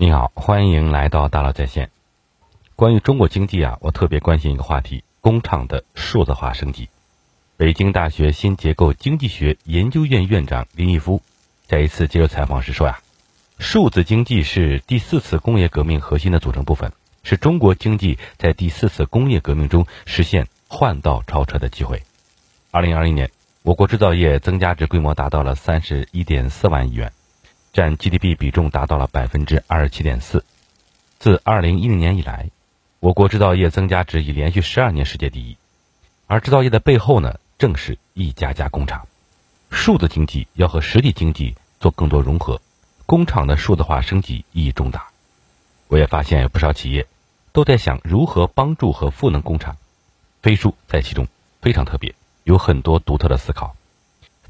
你好，欢迎来到大佬在线。关于中国经济啊，我特别关心一个话题：工厂的数字化升级。北京大学新结构经济学研究院院长林毅夫在一次接受采访时说呀，数字经济是第四次工业革命核心的组成部分，是中国经济在第四次工业革命中实现换道超车的机会。二零二零年，我国制造业增加值规模达到了三十一点四万亿元。占 GDP 比重达到了百分之二十七点四。自二零一零年以来，我国制造业增加值已连续十二年世界第一。而制造业的背后呢，正是一家家工厂。数字经济要和实体经济做更多融合，工厂的数字化升级意义重大。我也发现有不少企业都在想如何帮助和赋能工厂，飞书在其中非常特别，有很多独特的思考。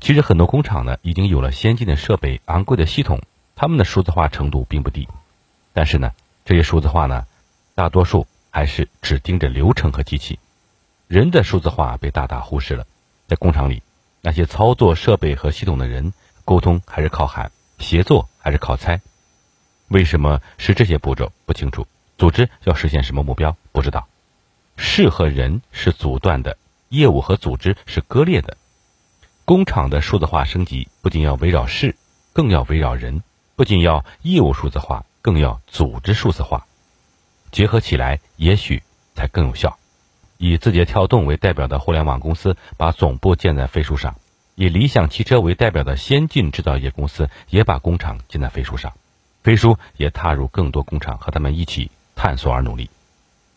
其实很多工厂呢，已经有了先进的设备、昂贵的系统，他们的数字化程度并不低。但是呢，这些数字化呢，大多数还是只盯着流程和机器，人的数字化被大大忽视了。在工厂里，那些操作设备和系统的人，沟通还是靠喊，协作还是靠猜。为什么是这些步骤？不清楚。组织要实现什么目标？不知道。事和人是阻断的，业务和组织是割裂的。工厂的数字化升级不仅要围绕事，更要围绕人；不仅要业务数字化，更要组织数字化，结合起来也许才更有效。以字节跳动为代表的互联网公司把总部建在飞书上，以理想汽车为代表的先进制造业公司也把工厂建在飞书上，飞书也踏入更多工厂，和他们一起探索而努力。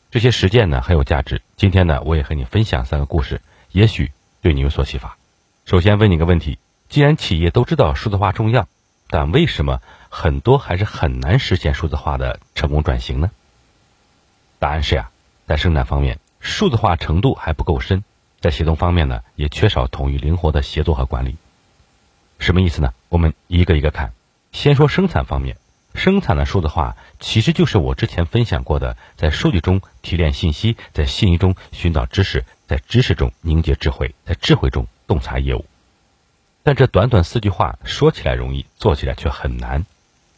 这些实践呢很有价值。今天呢，我也和你分享三个故事，也许对你有所启发。首先问你个问题：既然企业都知道数字化重要，但为什么很多还是很难实现数字化的成功转型呢？答案是呀，在生产方面，数字化程度还不够深；在协同方面呢，也缺少统一灵活的协作和管理。什么意思呢？我们一个一个看。先说生产方面，生产的数字化其实就是我之前分享过的，在数据中提炼信息，在信息中寻找知识，在知识中凝结智慧，在智慧中。洞察业务，但这短短四句话说起来容易，做起来却很难。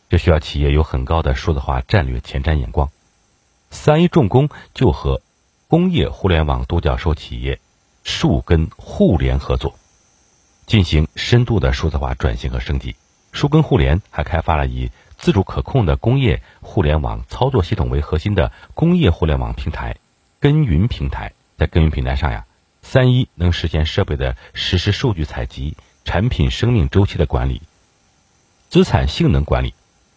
这需要企业有很高的数字化战略前瞻眼光。三一重工就和工业互联网独角兽企业树根互联合作，进行深度的数字化转型和升级。树根互联还开发了以自主可控的工业互联网操作系统为核心的工业互联网平台——根云平台。在根云平台上呀。三一能实现设备的实时数据采集、产品生命周期的管理、资产性能管理，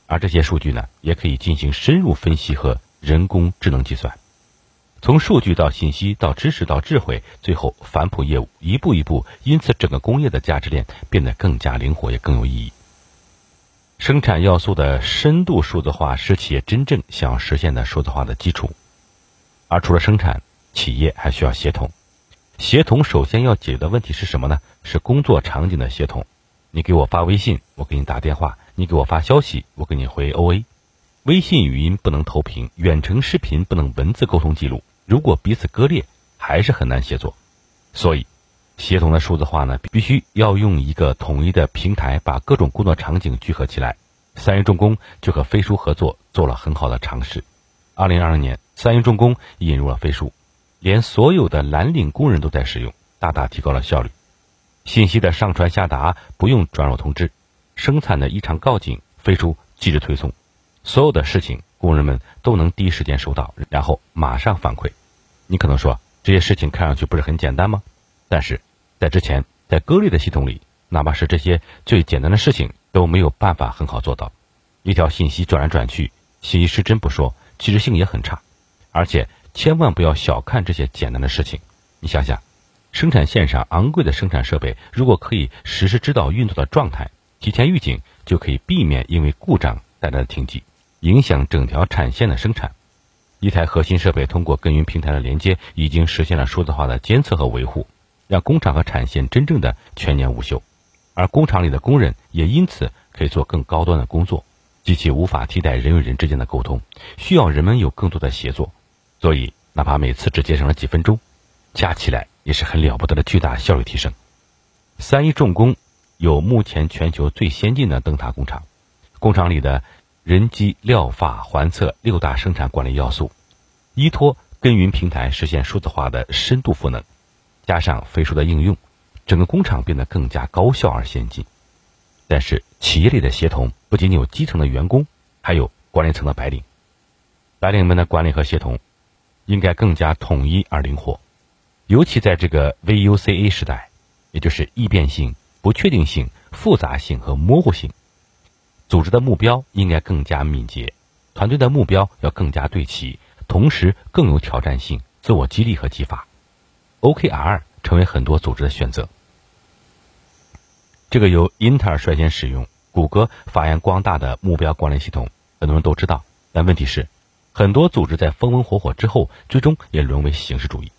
而这些数据呢，也可以进行深入分析和人工智能计算。从数据到信息到知识到智慧，最后反哺业务，一步一步，因此整个工业的价值链变得更加灵活，也更有意义。生产要素的深度数字化是企业真正想要实现的数字化的基础。而除了生产，企业还需要协同。协同首先要解决的问题是什么呢？是工作场景的协同。你给我发微信，我给你打电话；你给我发消息，我给你回 OA。微信语音不能投屏，远程视频不能文字沟通记录。如果彼此割裂，还是很难协作。所以，协同的数字化呢，必须要用一个统一的平台，把各种工作场景聚合起来。三一重工就和飞书合作，做了很好的尝试。二零二二年，三一重工引入了飞书。连所有的蓝领工人都在使用，大大提高了效率。信息的上传下达不用转入通知，生产的异常告警飞出即时推送，所有的事情工人们都能第一时间收到，然后马上反馈。你可能说这些事情看上去不是很简单吗？但是在之前，在割裂的系统里，哪怕是这些最简单的事情都没有办法很好做到。一条信息转来转去，信息失真不说，及时性也很差，而且。千万不要小看这些简单的事情。你想想，生产线上昂贵的生产设备，如果可以实时知道运作的状态，提前预警，就可以避免因为故障带来的停机，影响整条产线的生产。一台核心设备通过跟云平台的连接，已经实现了数字化的监测和维护，让工厂和产线真正的全年无休。而工厂里的工人也因此可以做更高端的工作。机器无法替代人与人之间的沟通，需要人们有更多的协作。所以，哪怕每次只节省了几分钟，加起来也是很了不得的巨大效率提升。三一重工有目前全球最先进的灯塔工厂，工厂里的人机、料法、环测六大生产管理要素，依托根云平台实现数字化的深度赋能，加上飞书的应用，整个工厂变得更加高效而先进。但是，企业里的协同不仅仅有基层的员工，还有管理层的白领。白领们的管理和协同应该更加统一而灵活，尤其在这个 VUCA 时代，也就是易变性、不确定性、复杂性和模糊性。组织的目标应该更加敏捷，团队的目标要更加对齐，同时更有挑战性、自我激励和激发。OKR 成为很多组织的选择。这个由英特尔率先使用、谷歌发扬光大的目标管理系统，很多人都知道。但问题是，很多组织在风风火火之后，最终也沦为形式主义。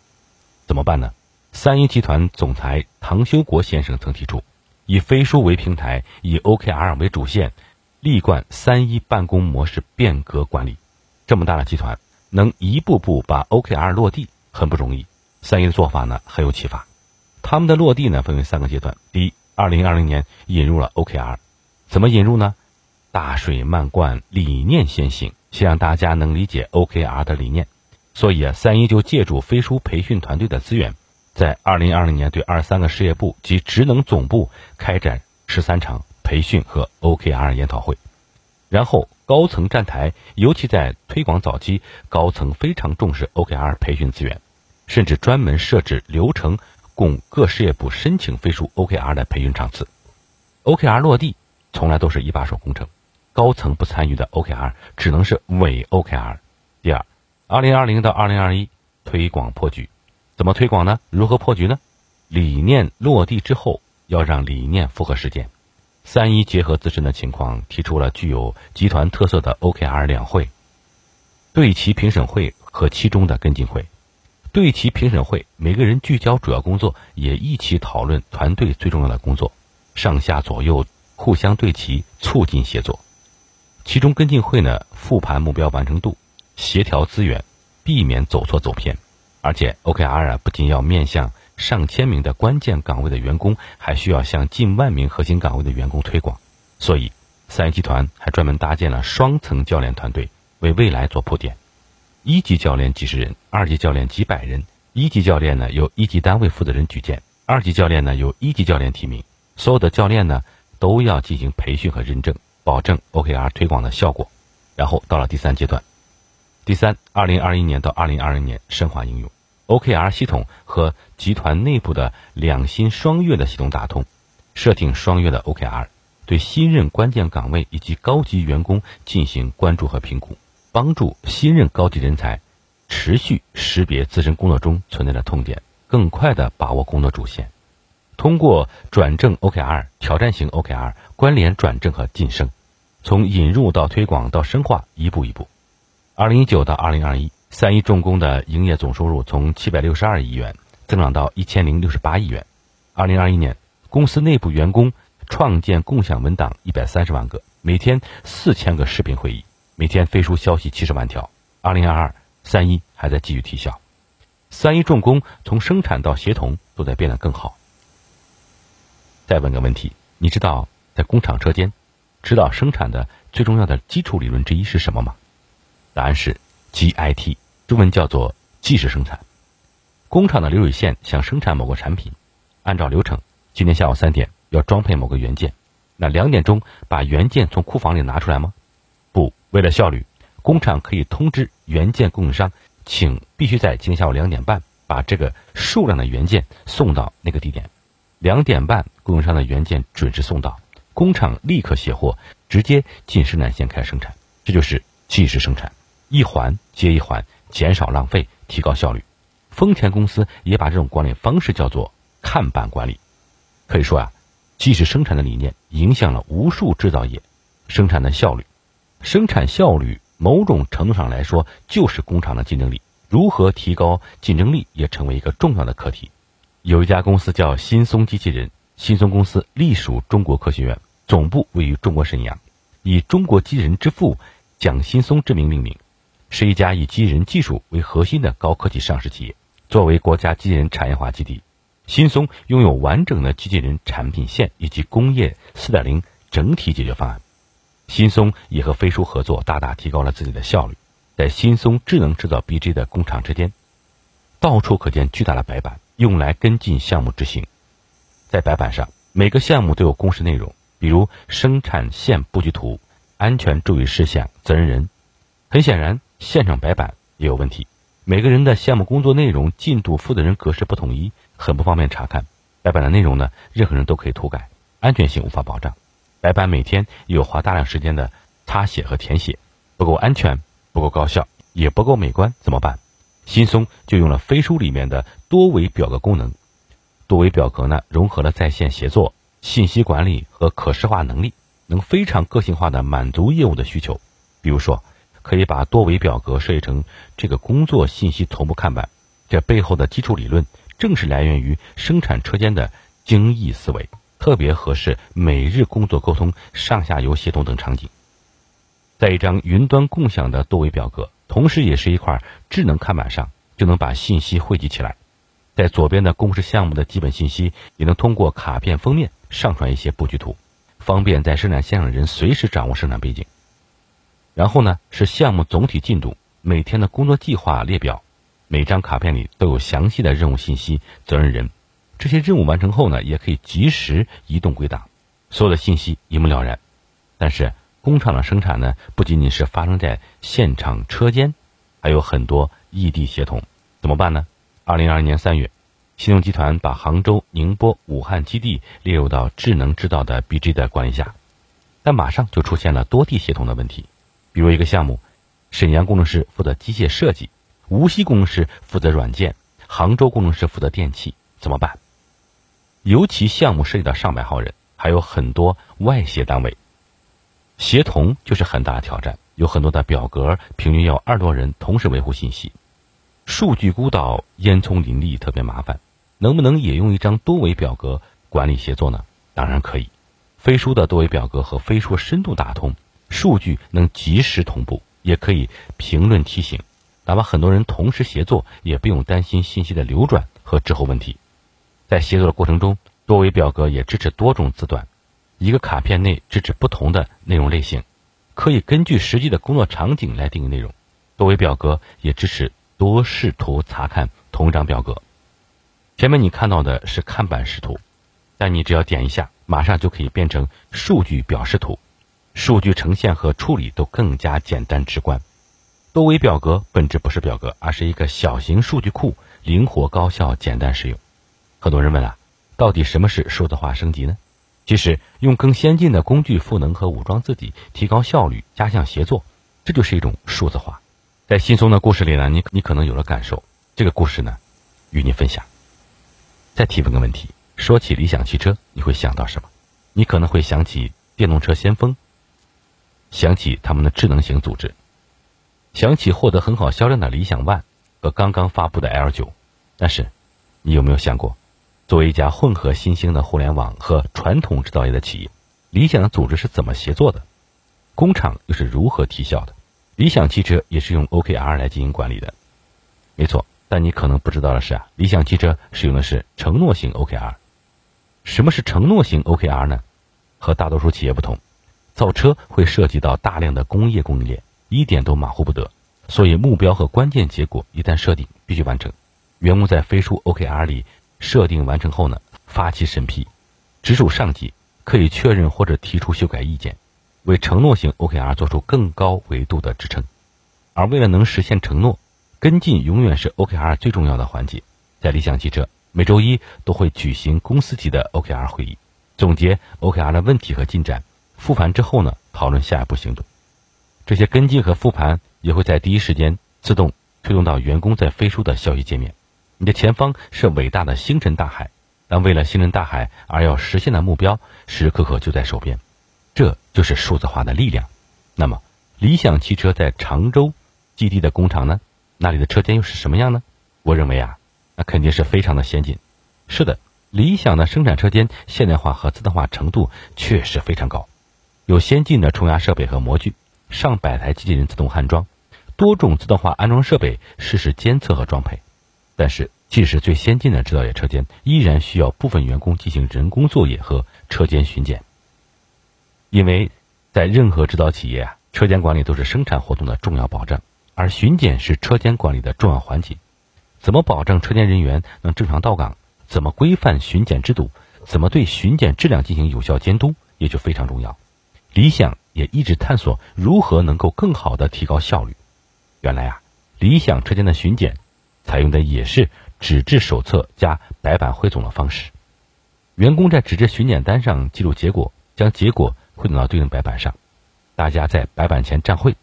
怎么办呢？三一集团总裁唐修国先生曾提出，以飞书为平台，以 OKR 为主线。立贯三一办公模式变革管理，这么大的集团能一步步把 OKR 落地很不容易。三一的做法呢很有启发。他们的落地呢分为三个阶段：第一，二零二零年引入了 OKR，怎么引入呢？大水漫灌，理念先行，希望大家能理解 OKR 的理念。所以啊，三一就借助飞书培训团队的资源，在二零二零年对二三个事业部及职能总部开展十三场。培训和 OKR 研讨会，然后高层站台，尤其在推广早期，高层非常重视 OKR 培训资源，甚至专门设置流程供各事业部申请飞书 OKR 的培训场次。OKR 落地从来都是一把手工程，高层不参与的 OKR 只能是伪 OKR。第二，二零二零到二零二一推广破局，怎么推广呢？如何破局呢？理念落地之后，要让理念符合实践。三一结合自身的情况，提出了具有集团特色的 OKR 两会：对齐评审会和期中的跟进会。对齐评审会，每个人聚焦主要工作，也一起讨论团队最重要的工作，上下左右互相对齐，促进协作。其中跟进会呢，复盘目标完成度，协调资源，避免走错走偏。而且 OKR 啊，不仅要面向。上千名的关键岗位的员工，还需要向近万名核心岗位的员工推广，所以三一集团还专门搭建了双层教练团队，为未来做铺垫。一级教练几十人，二级教练几百人。一级教练呢由一级单位负责人举荐，二级教练呢由一级教练提名。所有的教练呢都要进行培训和认证，保证 OKR 推广的效果。然后到了第三阶段，第三，二零二一年到二零二零年深化应用。OKR 系统和集团内部的两薪双月的系统打通，设定双月的 OKR，对新任关键岗位以及高级员工进行关注和评估，帮助新任高级人才持续识别自身工作中存在的痛点，更快地把握工作主线。通过转正 OKR、挑战型 OKR、关联转正和晋升，从引入到推广到深化，一步一步。二零一九到二零二一。三一重工的营业总收入从七百六十二亿元增长到一千零六十八亿元。二零二一年，公司内部员工创建共享文档一百三十万个，每天四千个视频会议，每天飞书消息七十万条。二零二二，三一还在继续提效。三一重工从生产到协同都在变得更好。再问个问题，你知道在工厂车间指导生产的最重要的基础理论之一是什么吗？答案是。GIT，中文叫做即时生产。工厂的流水线想生产某个产品，按照流程，今天下午三点要装配某个元件，那两点钟把元件从库房里拿出来吗？不，为了效率，工厂可以通知元件供应商，请必须在今天下午两点半把这个数量的元件送到那个地点。两点半，供应商的元件准时送到，工厂立刻卸货，直接进生产线开始生产。这就是即时生产。一环接一环，减少浪费，提高效率。丰田公司也把这种管理方式叫做看板管理。可以说啊，即时生产的理念影响了无数制造业生产的效率。生产效率某种程度上来说就是工厂的竞争力。如何提高竞争力也成为一个重要的课题。有一家公司叫新松机器人，新松公司隶属中国科学院，总部位于中国沈阳，以中国机器人之父蒋新松之名命名。是一家以机器人技术为核心的高科技上市企业。作为国家机器人产业化基地，新松拥有完整的机器人产品线以及工业4.0整体解决方案。新松也和飞书合作，大大提高了自己的效率。在新松智能制造 BG 的工厂之间，到处可见巨大的白板，用来跟进项目执行。在白板上，每个项目都有公示内容，比如生产线布局图、安全注意事项、责任人。很显然，现场白板也有问题，每个人的项目工作内容、进度、负责人格式不统一，很不方便查看。白板的内容呢，任何人都可以涂改，安全性无法保障。白板每天有花大量时间的擦写和填写，不够安全。不够高效，也不够美观，怎么办？新松就用了飞书里面的多维表格功能。多维表格呢，融合了在线协作、信息管理和可视化能力，能非常个性化的满足业务的需求。比如说，可以把多维表格设计成这个工作信息同步看板。这背后的基础理论，正是来源于生产车间的精益思维，特别合适每日工作沟通、上下游协同等场景。在一张云端共享的多维表格，同时也是一块智能看板上，就能把信息汇集起来。在左边的公示项目的基本信息，也能通过卡片封面上传一些布局图，方便在生产线上的人随时掌握生产背景。然后呢，是项目总体进度、每天的工作计划列表，每张卡片里都有详细的任务信息、责任人。这些任务完成后呢，也可以及时移动归档，所有的信息一目了然。但是，工厂的生产呢，不仅仅是发生在现场车间，还有很多异地协同，怎么办呢？二零二二年三月，新动集团把杭州、宁波、武汉基地列入到智能制造的 BG 的管理下，但马上就出现了多地协同的问题。比如一个项目，沈阳工程师负责机械设计，无锡工程师负责软件，杭州工程师负责电器，怎么办？尤其项目涉及到上百号人，还有很多外协单位。协同就是很大的挑战，有很多的表格，平均要二多人同时维护信息，数据孤岛、烟囱林立，特别麻烦。能不能也用一张多维表格管理协作呢？当然可以。飞书的多维表格和飞书深度打通，数据能及时同步，也可以评论提醒，哪怕很多人同时协作，也不用担心信息的流转和滞后问题。在协作的过程中，多维表格也支持多种字段。一个卡片内支持不同的内容类型，可以根据实际的工作场景来定义内容。多维表格也支持多视图查看同一张表格。前面你看到的是看板视图，但你只要点一下，马上就可以变成数据表示图，数据呈现和处理都更加简单直观。多维表格本质不是表格，而是一个小型数据库，灵活高效、简单实用。很多人问啊，到底什么是数字化升级呢？其实，用更先进的工具赋能和武装自己，提高效率，加强协作，这就是一种数字化。在新松的故事里呢，你你可能有了感受。这个故事呢，与你分享。再提问个问题：说起理想汽车，你会想到什么？你可能会想起电动车先锋，想起他们的智能型组织，想起获得很好销量的理想 ONE 和刚刚发布的 L 九。但是，你有没有想过？作为一家混合新兴的互联网和传统制造业的企业，理想的组织是怎么协作的？工厂又是如何提效的？理想汽车也是用 OKR 来进行管理的，没错。但你可能不知道的是啊，理想汽车使用的是承诺型 OKR。什么是承诺型 OKR 呢？和大多数企业不同，造车会涉及到大量的工业供应链，一点都马虎不得。所以目标和关键结果一旦设定，必须完成。员工在飞书 OKR 里。设定完成后呢，发起审批，直属上级可以确认或者提出修改意见，为承诺型 OKR 做出更高维度的支撑。而为了能实现承诺，跟进永远是 OKR 最重要的环节。在理想汽车，每周一都会举行公司级的 OKR 会议，总结 OKR 的问题和进展，复盘之后呢，讨论下一步行动。这些跟进和复盘也会在第一时间自动推送到员工在飞书的消息界面。你的前方是伟大的星辰大海，但为了星辰大海而要实现的目标，时时刻刻就在手边。这就是数字化的力量。那么，理想汽车在常州基地的工厂呢？那里的车间又是什么样呢？我认为啊，那肯定是非常的先进。是的，理想的生产车间现代化和自动化程度确实非常高，有先进的冲压设备和模具，上百台机器人自动焊装，多种自动化安装设备实时监测和装配。但是，即使最先进的制造业车间，依然需要部分员工进行人工作业和车间巡检，因为在任何制造企业啊，车间管理都是生产活动的重要保障，而巡检是车间管理的重要环节。怎么保证车间人员能正常到岗？怎么规范巡检制度？怎么对巡检质量进行有效监督？也就非常重要。理想也一直探索如何能够更好的提高效率。原来啊，理想车间的巡检采用的也是纸质手册加白板汇总的方式。员工在纸质巡检单上记录结果，将结果汇总到对应白板上，大家在白板前站会，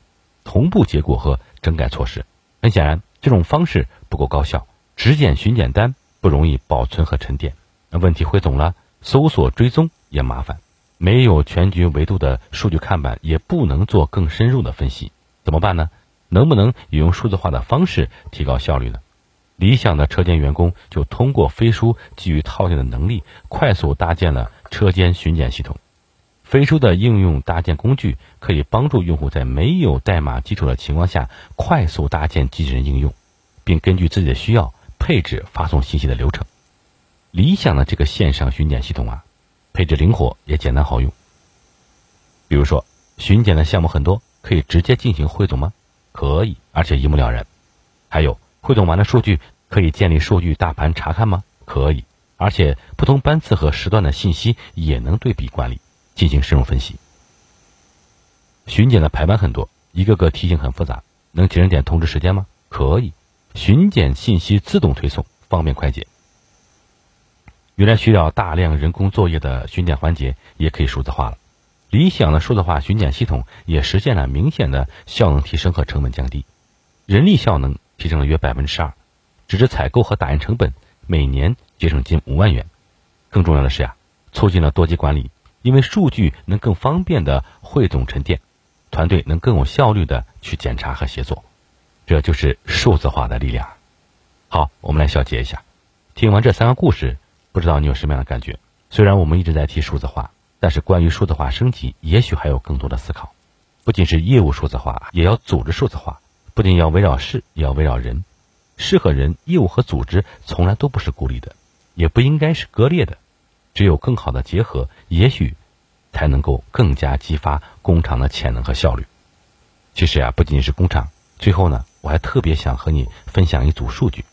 同步结果和整改措施。很显然，这种方式不够高效，纸检巡检单不容易保存和沉淀。那问题汇总了，搜索追踪也麻烦。没有全局维度的数据看板，也不能做更深入的分析，怎么办呢？能不能也用数字化的方式提高效率呢？理想的车间员工就通过飞书基于套件的能力，快速搭建了车间巡检系统。飞书的应用搭建工具可以帮助用户在没有代码基础的情况下，快速搭建机器人应用，并根据自己的需要配置发送信息的流程。理想的这个线上巡检系统啊。配置灵活也简单好用。比如说，巡检的项目很多，可以直接进行汇总吗？可以，而且一目了然。还有，汇总完的数据可以建立数据大盘查看吗？可以，而且不同班次和时段的信息也能对比管理，进行深入分析。巡检的排班很多，一个个题型很复杂，能节省点通知时间吗？可以，巡检信息自动推送，方便快捷。原来需要大量人工作业的巡检环节也可以数字化了，理想的数字化巡检系统也实现了明显的效能提升和成本降低，人力效能提升了约百分之十二，纸质采购和打印成本每年节省近五万元。更重要的是呀，促进了多级管理，因为数据能更方便的汇总沉淀，团队能更有效率的去检查和协作，这就是数字化的力量。好，我们来小结一下，听完这三个故事。不知道你有什么样的感觉？虽然我们一直在提数字化，但是关于数字化升级，也许还有更多的思考。不仅是业务数字化，也要组织数字化。不仅要围绕事，也要围绕人。事和人，业务和组织从来都不是孤立的，也不应该是割裂的。只有更好的结合，也许才能够更加激发工厂的潜能和效率。其实啊，不仅仅是工厂。最后呢，我还特别想和你分享一组数据，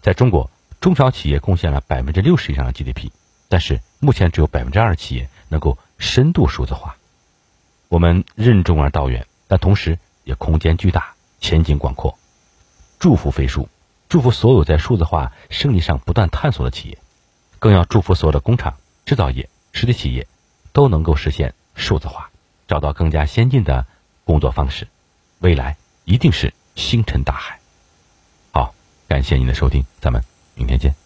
在中国。中小企业贡献了百分之六十以上的 GDP，但是目前只有百分之二的企业能够深度数字化。我们任重而道远，但同时也空间巨大，前景广阔。祝福飞书，祝福所有在数字化升级上不断探索的企业，更要祝福所有的工厂、制造业、实体企业都能够实现数字化，找到更加先进的工作方式。未来一定是星辰大海。好，感谢您的收听，咱们。明天见。